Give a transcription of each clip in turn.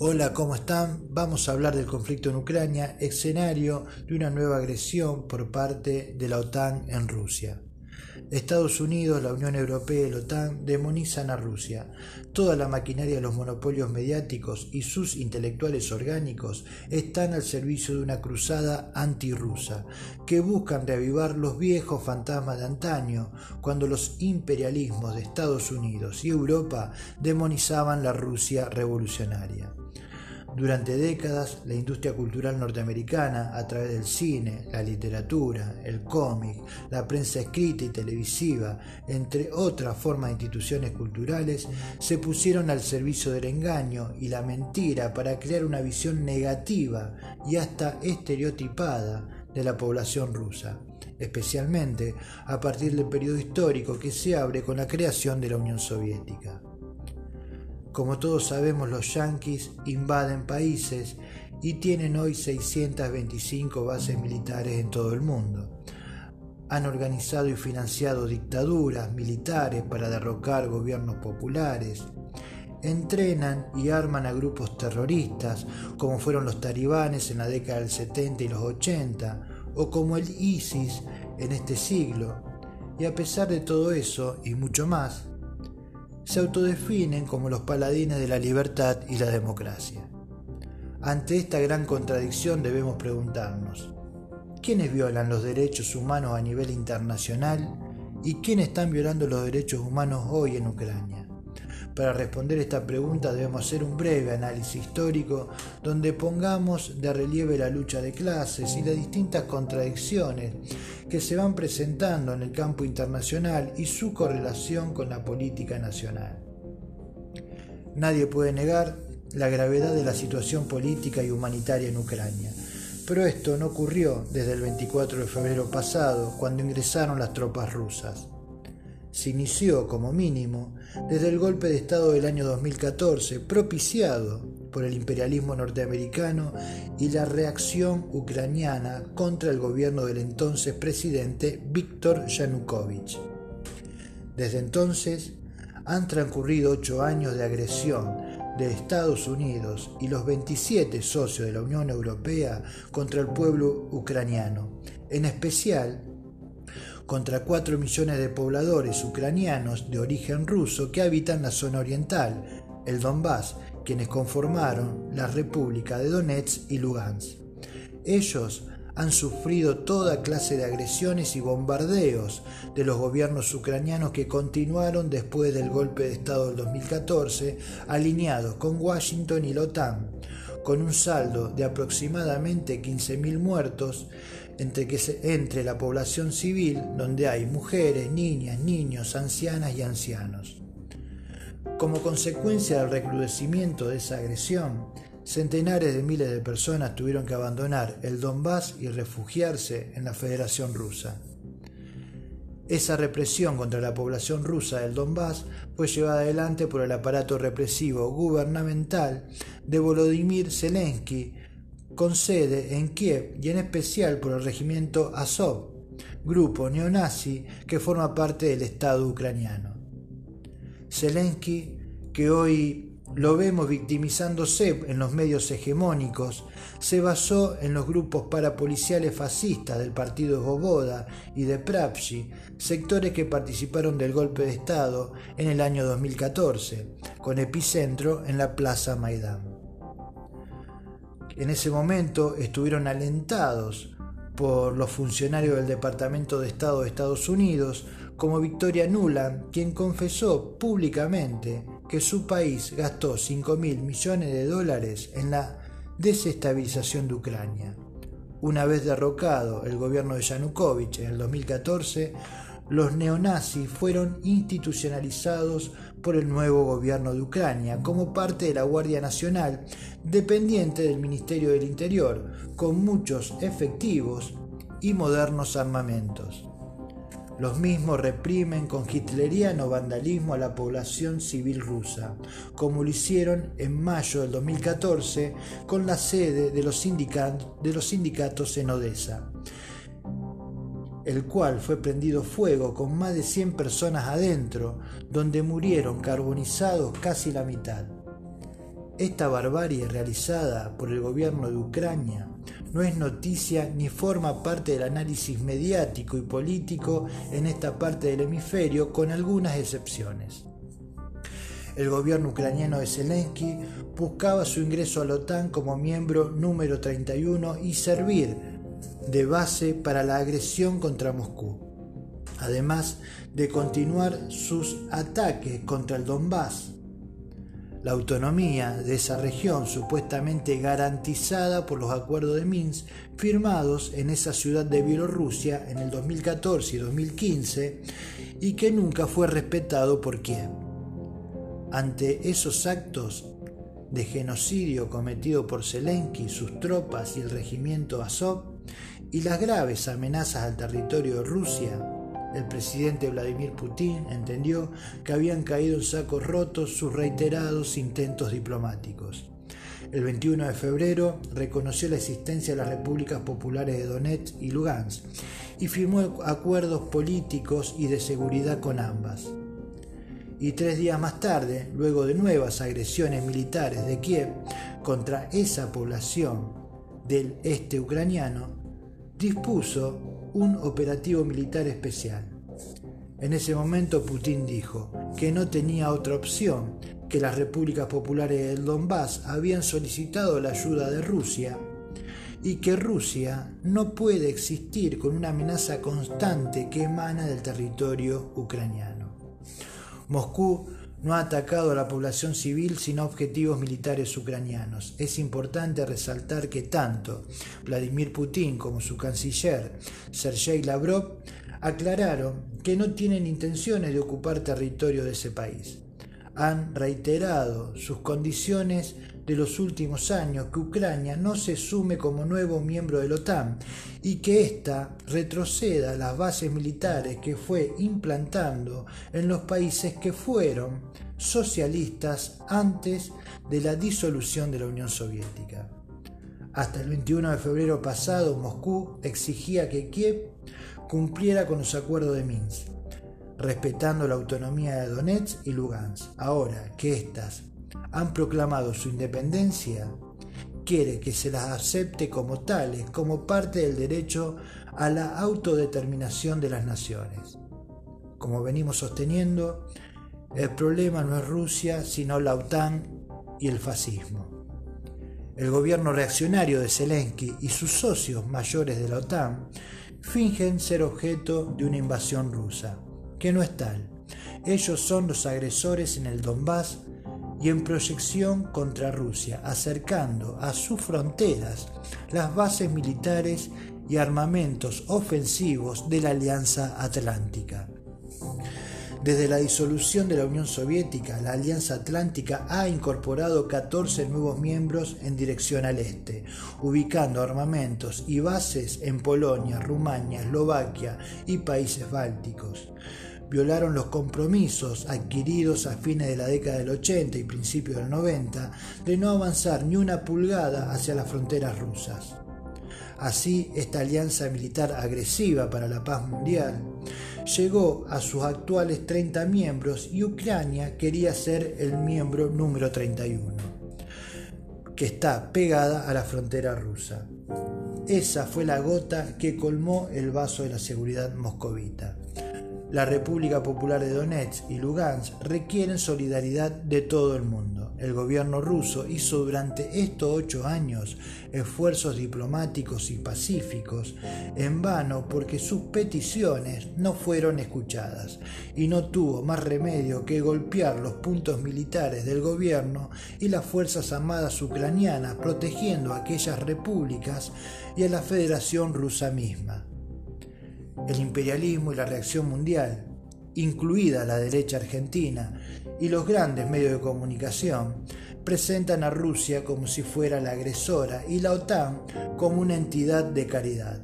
Hola, ¿cómo están? Vamos a hablar del conflicto en Ucrania, escenario de una nueva agresión por parte de la OTAN en Rusia. Estados Unidos, la Unión Europea y la OTAN demonizan a Rusia. Toda la maquinaria de los monopolios mediáticos y sus intelectuales orgánicos están al servicio de una cruzada antirrusa, que buscan reavivar los viejos fantasmas de antaño, cuando los imperialismos de Estados Unidos y Europa demonizaban la Rusia revolucionaria. Durante décadas, la industria cultural norteamericana, a través del cine, la literatura, el cómic, la prensa escrita y televisiva, entre otras formas de instituciones culturales, se pusieron al servicio del engaño y la mentira para crear una visión negativa y hasta estereotipada de la población rusa, especialmente a partir del periodo histórico que se abre con la creación de la Unión Soviética. Como todos sabemos, los yanquis invaden países y tienen hoy 625 bases militares en todo el mundo. Han organizado y financiado dictaduras militares para derrocar gobiernos populares. Entrenan y arman a grupos terroristas, como fueron los talibanes en la década del 70 y los 80, o como el ISIS en este siglo. Y a pesar de todo eso y mucho más, se autodefinen como los paladines de la libertad y la democracia. Ante esta gran contradicción debemos preguntarnos, ¿quiénes violan los derechos humanos a nivel internacional y quiénes están violando los derechos humanos hoy en Ucrania? Para responder esta pregunta debemos hacer un breve análisis histórico donde pongamos de relieve la lucha de clases y las distintas contradicciones que se van presentando en el campo internacional y su correlación con la política nacional. Nadie puede negar la gravedad de la situación política y humanitaria en Ucrania, pero esto no ocurrió desde el 24 de febrero pasado, cuando ingresaron las tropas rusas se inició como mínimo desde el golpe de Estado del año 2014, propiciado por el imperialismo norteamericano y la reacción ucraniana contra el gobierno del entonces presidente Víctor Yanukovych. Desde entonces han transcurrido ocho años de agresión de Estados Unidos y los 27 socios de la Unión Europea contra el pueblo ucraniano, en especial contra 4 millones de pobladores ucranianos de origen ruso que habitan la zona oriental, el Donbass, quienes conformaron la República de Donetsk y Lugansk. Ellos han sufrido toda clase de agresiones y bombardeos de los gobiernos ucranianos que continuaron después del golpe de Estado del 2014, alineados con Washington y la OTAN, con un saldo de aproximadamente 15.000 muertos entre, que entre la población civil, donde hay mujeres, niñas, niños, ancianas y ancianos. Como consecuencia del recrudecimiento de esa agresión, centenares de miles de personas tuvieron que abandonar el Donbass y refugiarse en la Federación Rusa. Esa represión contra la población rusa del Donbass fue llevada adelante por el aparato represivo gubernamental de Volodymyr Zelensky, con sede en Kiev y en especial por el regimiento Azov, grupo neonazi que forma parte del Estado ucraniano. Zelensky, que hoy lo vemos victimizándose en los medios hegemónicos, se basó en los grupos parapoliciales fascistas del partido Goboda y de Pravchi, sectores que participaron del golpe de Estado en el año 2014, con epicentro en la Plaza Maidán. En ese momento estuvieron alentados por los funcionarios del Departamento de Estado de Estados Unidos, como Victoria Nuland, quien confesó públicamente que su país gastó 5 mil millones de dólares en la desestabilización de Ucrania. Una vez derrocado el gobierno de Yanukovych en el 2014, los neonazis fueron institucionalizados por el nuevo gobierno de Ucrania como parte de la Guardia Nacional, dependiente del Ministerio del Interior, con muchos efectivos y modernos armamentos. Los mismos reprimen con hitleriano vandalismo a la población civil rusa, como lo hicieron en mayo del 2014 con la sede de los, de los sindicatos en Odessa el cual fue prendido fuego con más de 100 personas adentro, donde murieron carbonizados casi la mitad. Esta barbarie realizada por el gobierno de Ucrania no es noticia ni forma parte del análisis mediático y político en esta parte del hemisferio, con algunas excepciones. El gobierno ucraniano de Zelensky buscaba su ingreso a la OTAN como miembro número 31 y servir de base para la agresión contra Moscú, además de continuar sus ataques contra el Donbass, la autonomía de esa región supuestamente garantizada por los acuerdos de Minsk firmados en esa ciudad de Bielorrusia en el 2014 y 2015 y que nunca fue respetado por Kiev. Ante esos actos de genocidio cometido por Zelensky, sus tropas y el regimiento Azov y las graves amenazas al territorio de Rusia, el presidente Vladimir Putin entendió que habían caído en sacos rotos sus reiterados intentos diplomáticos. El 21 de febrero reconoció la existencia de las repúblicas populares de Donetsk y Lugansk y firmó acuerdos políticos y de seguridad con ambas. Y tres días más tarde, luego de nuevas agresiones militares de Kiev contra esa población del este ucraniano, dispuso un operativo militar especial. En ese momento Putin dijo que no tenía otra opción, que las repúblicas populares del Donbass habían solicitado la ayuda de Rusia y que Rusia no puede existir con una amenaza constante que emana del territorio ucraniano. Moscú no ha atacado a la población civil sino objetivos militares ucranianos. Es importante resaltar que tanto Vladimir Putin como su canciller Sergei Lavrov aclararon que no tienen intenciones de ocupar territorio de ese país. Han reiterado sus condiciones de los últimos años que Ucrania no se sume como nuevo miembro de la OTAN y que ésta retroceda las bases militares que fue implantando en los países que fueron socialistas antes de la disolución de la Unión Soviética. Hasta el 21 de febrero pasado, Moscú exigía que Kiev cumpliera con los acuerdos de Minsk, respetando la autonomía de Donetsk y Lugansk. Ahora que éstas han proclamado su independencia, quiere que se las acepte como tales, como parte del derecho a la autodeterminación de las naciones. Como venimos sosteniendo, el problema no es Rusia, sino la OTAN y el fascismo. El gobierno reaccionario de Zelensky y sus socios mayores de la OTAN fingen ser objeto de una invasión rusa, que no es tal. Ellos son los agresores en el Donbass y en proyección contra Rusia, acercando a sus fronteras las bases militares y armamentos ofensivos de la Alianza Atlántica. Desde la disolución de la Unión Soviética, la Alianza Atlántica ha incorporado 14 nuevos miembros en dirección al este, ubicando armamentos y bases en Polonia, Rumania, Eslovaquia y países bálticos violaron los compromisos adquiridos a fines de la década del 80 y principios del 90 de no avanzar ni una pulgada hacia las fronteras rusas. Así, esta alianza militar agresiva para la paz mundial llegó a sus actuales 30 miembros y Ucrania quería ser el miembro número 31, que está pegada a la frontera rusa. Esa fue la gota que colmó el vaso de la seguridad moscovita. La República Popular de Donetsk y Lugansk requieren solidaridad de todo el mundo. El gobierno ruso hizo durante estos ocho años esfuerzos diplomáticos y pacíficos en vano porque sus peticiones no fueron escuchadas y no tuvo más remedio que golpear los puntos militares del gobierno y las fuerzas armadas ucranianas protegiendo a aquellas repúblicas y a la Federación Rusa misma el imperialismo y la reacción mundial, incluida la derecha argentina y los grandes medios de comunicación, presentan a Rusia como si fuera la agresora y la OTAN como una entidad de caridad.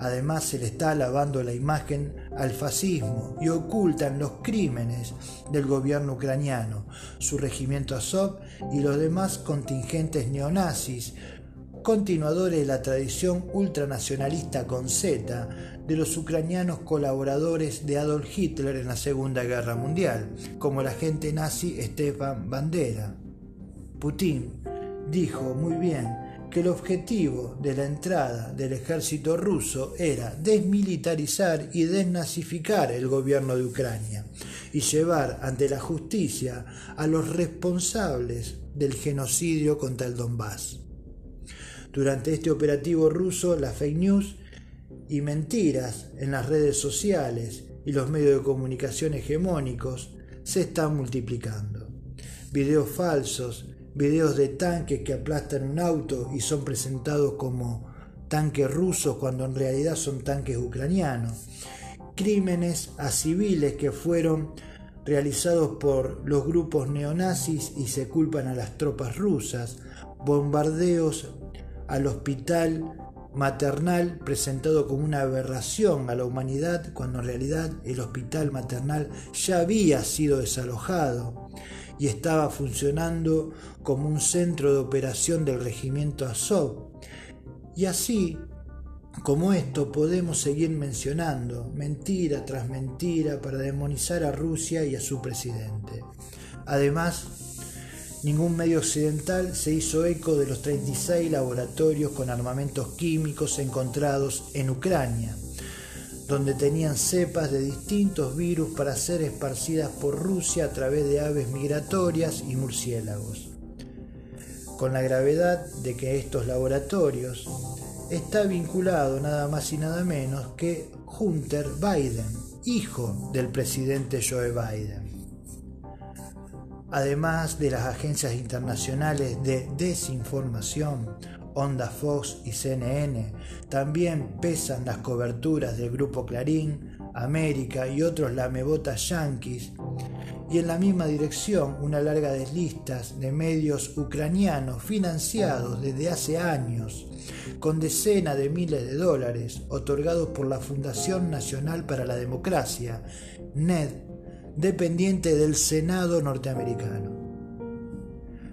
Además se le está lavando la imagen al fascismo y ocultan los crímenes del gobierno ucraniano, su regimiento Azov y los demás contingentes neonazis continuadores de la tradición ultranacionalista con Z de los ucranianos colaboradores de Adolf Hitler en la Segunda Guerra Mundial, como el agente nazi Stefan Bandera. Putin dijo muy bien que el objetivo de la entrada del ejército ruso era desmilitarizar y desnazificar el gobierno de Ucrania y llevar ante la justicia a los responsables del genocidio contra el Donbass. Durante este operativo ruso, las fake news y mentiras en las redes sociales y los medios de comunicación hegemónicos se están multiplicando. Videos falsos, videos de tanques que aplastan un auto y son presentados como tanques rusos cuando en realidad son tanques ucranianos. Crímenes a civiles que fueron realizados por los grupos neonazis y se culpan a las tropas rusas. Bombardeos al hospital maternal presentado como una aberración a la humanidad cuando en realidad el hospital maternal ya había sido desalojado y estaba funcionando como un centro de operación del regimiento Azov. Y así como esto podemos seguir mencionando mentira tras mentira para demonizar a Rusia y a su presidente. Además, ningún medio occidental se hizo eco de los 36 laboratorios con armamentos químicos encontrados en Ucrania donde tenían cepas de distintos virus para ser esparcidas por Rusia a través de aves migratorias y murciélagos. Con la gravedad de que estos laboratorios está vinculado nada más y nada menos que Hunter Biden, hijo del presidente Joe Biden. Además de las agencias internacionales de desinformación, Onda Fox y CNN. También pesan las coberturas del Grupo Clarín, América y otros lamebotas yanquis. Y en la misma dirección una larga de de medios ucranianos financiados desde hace años con decenas de miles de dólares otorgados por la Fundación Nacional para la Democracia, NED, dependiente del Senado norteamericano.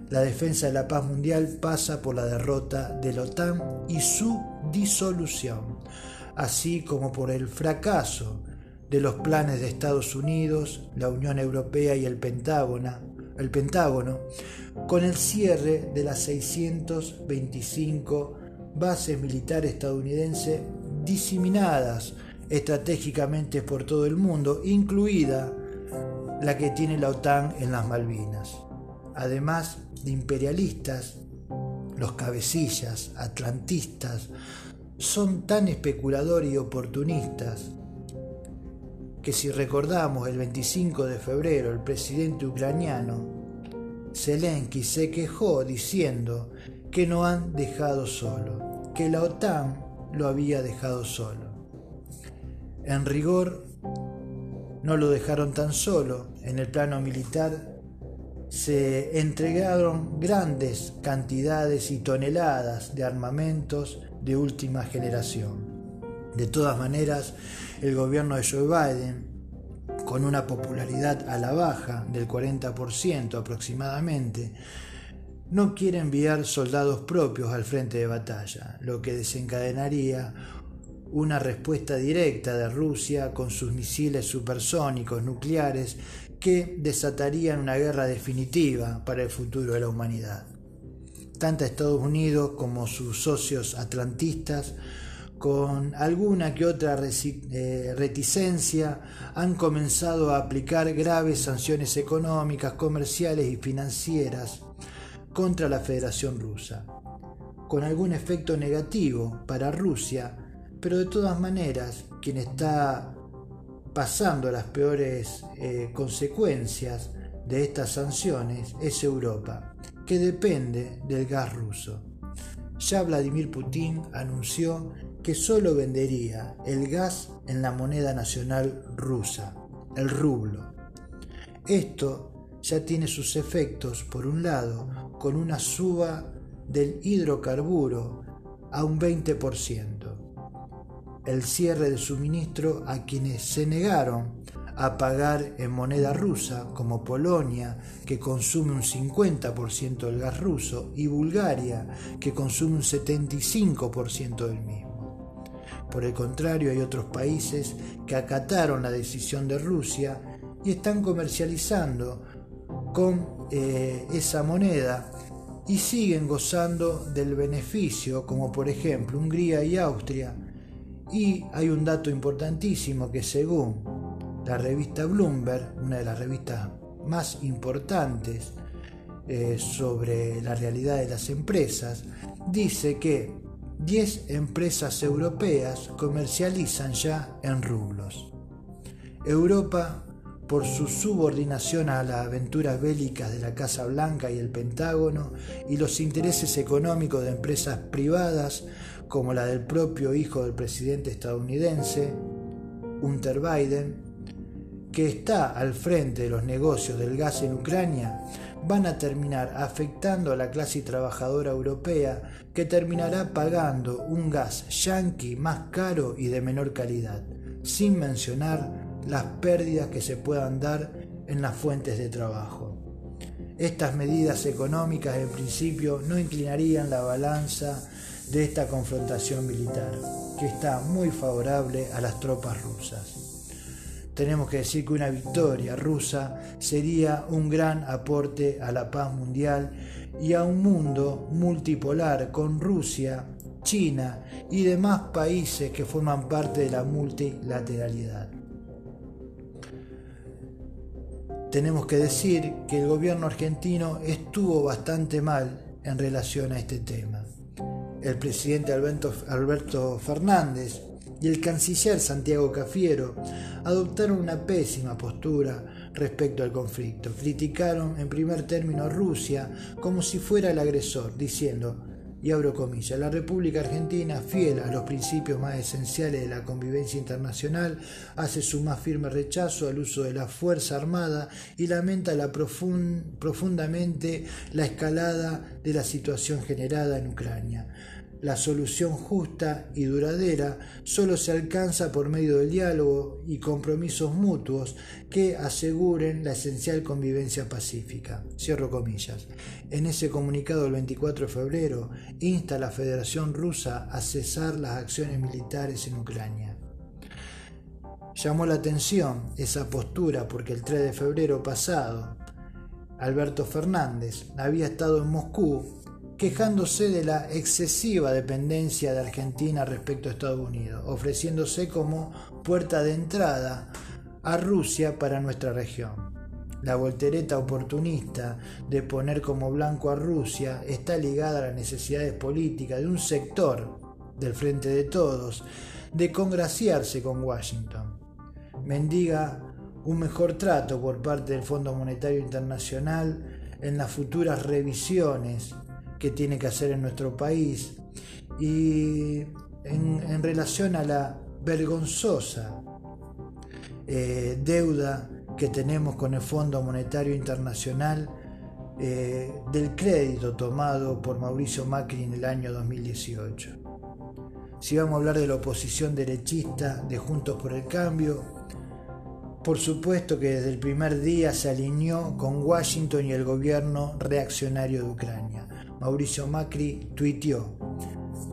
La defensa de la paz mundial pasa por la derrota de la OTAN y su disolución, así como por el fracaso de los planes de Estados Unidos, la Unión Europea y el Pentágono, el Pentágono con el cierre de las 625 bases militares estadounidenses diseminadas estratégicamente por todo el mundo, incluida la que tiene la OTAN en las Malvinas. Además de imperialistas, los cabecillas, atlantistas, son tan especuladores y oportunistas que si recordamos el 25 de febrero el presidente ucraniano Zelensky se quejó diciendo que no han dejado solo, que la OTAN lo había dejado solo. En rigor, no lo dejaron tan solo en el plano militar se entregaron grandes cantidades y toneladas de armamentos de última generación. De todas maneras, el gobierno de Joe Biden, con una popularidad a la baja del 40% aproximadamente, no quiere enviar soldados propios al frente de batalla, lo que desencadenaría una respuesta directa de Rusia con sus misiles supersónicos nucleares que desatarían una guerra definitiva para el futuro de la humanidad. Tanto Estados Unidos como sus socios atlantistas, con alguna que otra eh, reticencia, han comenzado a aplicar graves sanciones económicas, comerciales y financieras contra la Federación Rusa, con algún efecto negativo para Rusia, pero de todas maneras quien está pasando las peores eh, consecuencias de estas sanciones es Europa, que depende del gas ruso. Ya Vladimir Putin anunció que solo vendería el gas en la moneda nacional rusa, el rublo. Esto ya tiene sus efectos, por un lado, con una suba del hidrocarburo a un 20% el cierre de suministro a quienes se negaron a pagar en moneda rusa, como Polonia, que consume un 50% del gas ruso, y Bulgaria, que consume un 75% del mismo. Por el contrario, hay otros países que acataron la decisión de Rusia y están comercializando con eh, esa moneda y siguen gozando del beneficio, como por ejemplo Hungría y Austria. Y hay un dato importantísimo que según la revista Bloomberg, una de las revistas más importantes eh, sobre la realidad de las empresas, dice que 10 empresas europeas comercializan ya en rublos. Europa por su subordinación a las aventuras bélicas de la Casa Blanca y el Pentágono y los intereses económicos de empresas privadas como la del propio hijo del presidente estadounidense, Hunter Biden, que está al frente de los negocios del gas en Ucrania, van a terminar afectando a la clase trabajadora europea que terminará pagando un gas yanqui más caro y de menor calidad, sin mencionar las pérdidas que se puedan dar en las fuentes de trabajo. Estas medidas económicas en principio no inclinarían la balanza de esta confrontación militar, que está muy favorable a las tropas rusas. Tenemos que decir que una victoria rusa sería un gran aporte a la paz mundial y a un mundo multipolar con Rusia, China y demás países que forman parte de la multilateralidad. tenemos que decir que el gobierno argentino estuvo bastante mal en relación a este tema. El presidente Alberto, Fernández y el canciller Santiago Cafiero adoptaron una pésima postura respecto al conflicto. Criticaron en primer término a Rusia como si fuera el agresor, diciendo y abro comillas, la República Argentina, fiel a los principios más esenciales de la convivencia internacional, hace su más firme rechazo al uso de la Fuerza Armada y lamenta la profundamente la escalada de la situación generada en Ucrania. La solución justa y duradera solo se alcanza por medio del diálogo y compromisos mutuos que aseguren la esencial convivencia pacífica. Cierro comillas. En ese comunicado del 24 de febrero insta a la Federación Rusa a cesar las acciones militares en Ucrania. Llamó la atención esa postura porque el 3 de febrero pasado Alberto Fernández había estado en Moscú quejándose de la excesiva dependencia de Argentina respecto a Estados Unidos, ofreciéndose como puerta de entrada a Rusia para nuestra región. La voltereta oportunista de poner como blanco a Rusia está ligada a las necesidades políticas de un sector del Frente de Todos de congraciarse con Washington. Mendiga un mejor trato por parte del Fondo Monetario Internacional en las futuras revisiones que tiene que hacer en nuestro país y en, relación a la vergonzosa eh, deuda que tenemos con el Fondo Monetario Internacional eh, del crédito tomado por Mauricio Macri en el año 2018. Si vamos a hablar de la oposición derechista de Juntos por el Cambio, por supuesto que desde el primer día se alineó con Washington y el gobierno reaccionario de Ucrania. Mauricio Macri tuiteó,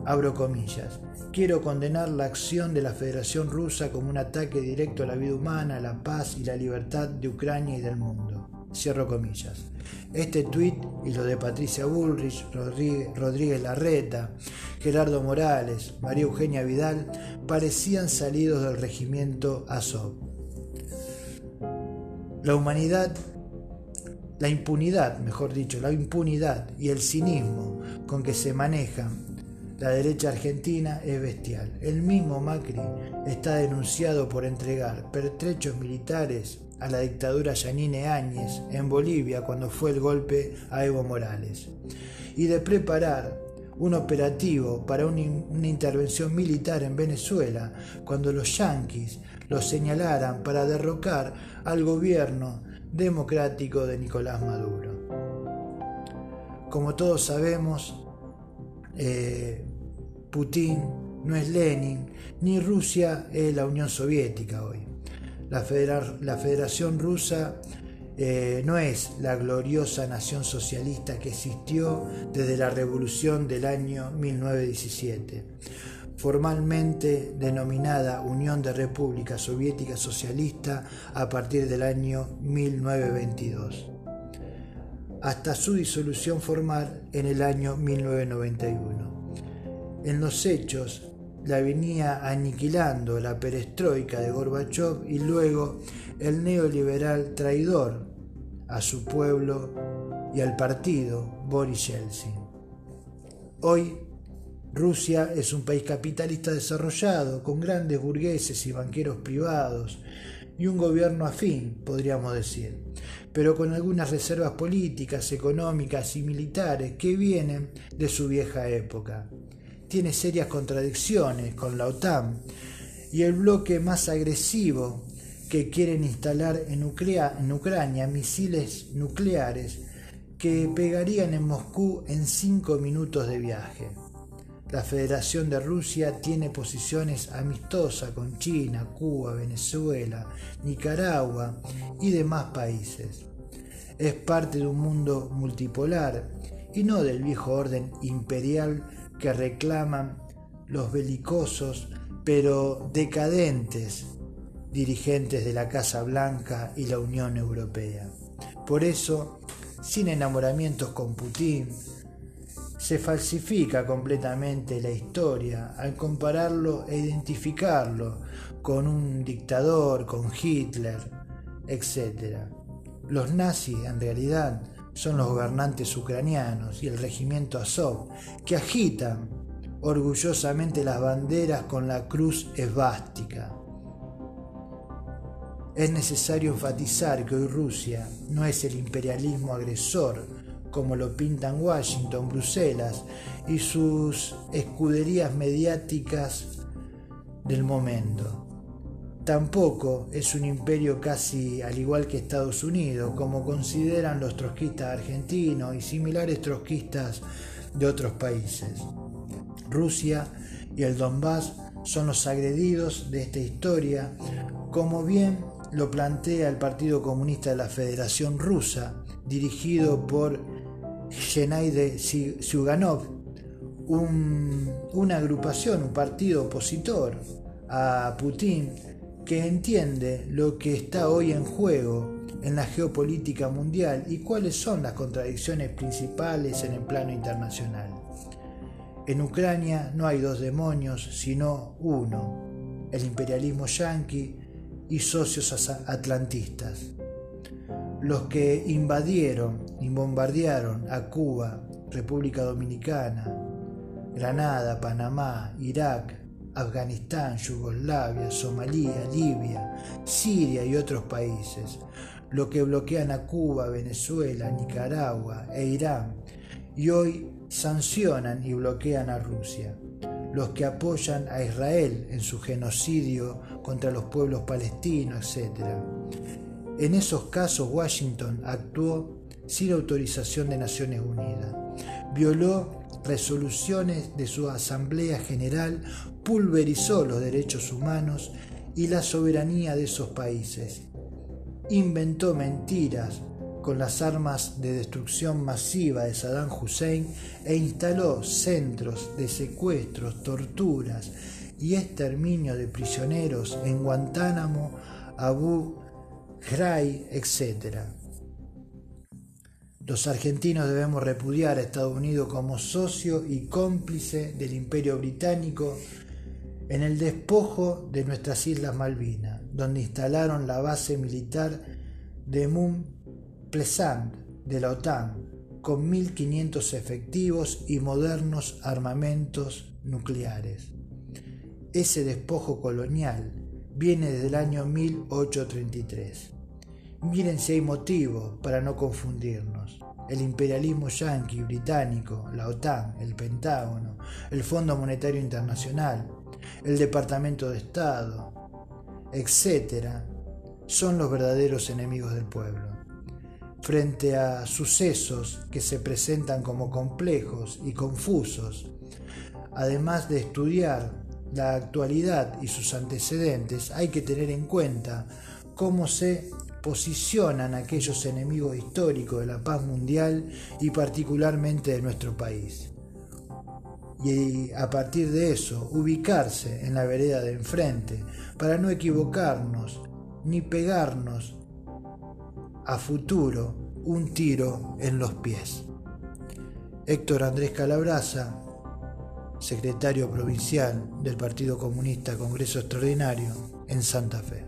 abro comillas, quiero condenar la acción de la Federación Rusa como un ataque directo a la vida humana, la paz y la libertad de Ucrania y del mundo. Cierro comillas. Este tuit y lo de Patricia Bullrich, Rodríguez, Larreta, Gerardo Morales, María Eugenia Vidal parecían salidos del regimiento Azov. La humanidad la impunidad, mejor dicho, la impunidad y el cinismo con que se maneja la derecha argentina es bestial. El mismo Macri está denunciado por entregar pertrechos militares a la dictadura Yanine Áñez en Bolivia cuando fue el golpe a Evo Morales y de preparar un operativo para una, intervención militar en Venezuela cuando los yanquis lo señalaran para derrocar al gobierno democrático de Nicolás Maduro. Como todos sabemos, eh, Putin no es Lenin, ni Rusia es la Unión Soviética hoy. La, Federación Rusa eh, no es la gloriosa nación socialista que existió desde la revolución del año 1917 formalmente denominada Unión de Repúblicas Soviéticas Socialistas a partir del año 1922. hasta su disolución formal en el año 1991. En los hechos, la venía aniquilando la perestroika de Gorbachev y luego el neoliberal traidor a su pueblo y al partido Boris Yeltsin. Hoy Rusia es un país capitalista desarrollado, con grandes burgueses y banqueros privados, y un gobierno afín, podríamos decir, pero con algunas reservas políticas, económicas y militares que vienen de su vieja época tiene serias contradicciones con la OTAN y el bloque más agresivo que quieren instalar en, Ucrania misiles nucleares que pegarían en Moscú en cinco minutos de viaje. La Federación de Rusia tiene posiciones amistosas con China, Cuba, Venezuela, Nicaragua y demás países. Es parte de un mundo multipolar y no del viejo orden imperial que reclaman los belicosos pero decadentes dirigentes de la Casa Blanca y la Unión Europea. Por eso, sin enamoramientos con Putin, se falsifica completamente la historia al compararlo e identificarlo con un dictador, con Hitler, etc. Los nazis en realidad son los gobernantes ucranianos y el regimiento Azov, que agitan orgullosamente las banderas con la cruz esvástica. Es necesario enfatizar que hoy Rusia no es el imperialismo agresor, como lo pintan Washington, Bruselas y sus escuderías mediáticas del momento. Tampoco es un imperio casi al igual que Estados Unidos, como consideran los trotskistas argentinos y similares trotskistas de otros países. Rusia y el Donbass son los agredidos de esta historia, como bien lo plantea el Partido Comunista de la Federación Rusa, dirigido por Gennady Zyuganov, una agrupación, un partido opositor a Putin que entiende lo que está hoy en juego en la geopolítica mundial y cuáles son las contradicciones principales en el plano internacional. En Ucrania no hay dos demonios, sino uno, el imperialismo yanqui y socios atlantistas. Los que invadieron y bombardearon a Cuba, República Dominicana, Granada, Panamá, Irak, Afganistán, Yugoslavia, Somalia, Libia, Siria y otros países, lo que bloquean a Cuba, Venezuela, Nicaragua e Irán, y hoy sancionan y bloquean a Rusia, los que apoyan a Israel en su genocidio contra los pueblos palestinos, etc. En esos casos Washington actuó sin autorización de Naciones Unidas, violó resoluciones de su Asamblea General pulverizó los derechos humanos y la soberanía de esos países. Inventó mentiras con las armas de destrucción masiva de Saddam Hussein e instaló centros de secuestros, torturas y exterminio de prisioneros en Guantánamo, Abu Ghraib, etc. Los argentinos debemos repudiar a Estados Unidos como socio y cómplice del imperio británico en el despojo de nuestras Islas Malvinas, donde instalaron la base militar de Mont Pleasant de la OTAN, con 1.500 efectivos y modernos armamentos nucleares. Ese despojo colonial viene desde el año 1833. Miren si hay motivo para no confundirnos. El imperialismo yanqui, británico, la OTAN, el Pentágono, el Fondo Monetario Internacional, el Departamento de Estado, etc., son los verdaderos enemigos del pueblo. Frente a sucesos que se presentan como complejos y confusos, además de estudiar la actualidad y sus antecedentes, hay que tener en cuenta cómo se posicionan aquellos enemigos históricos de la paz mundial y particularmente de nuestro país y a partir de eso ubicarse en la vereda de enfrente para no equivocarnos ni pegarnos a futuro un tiro en los pies. Héctor Andrés Calabraza, secretario provincial del Partido Comunista Congreso Extraordinario en Santa Fe.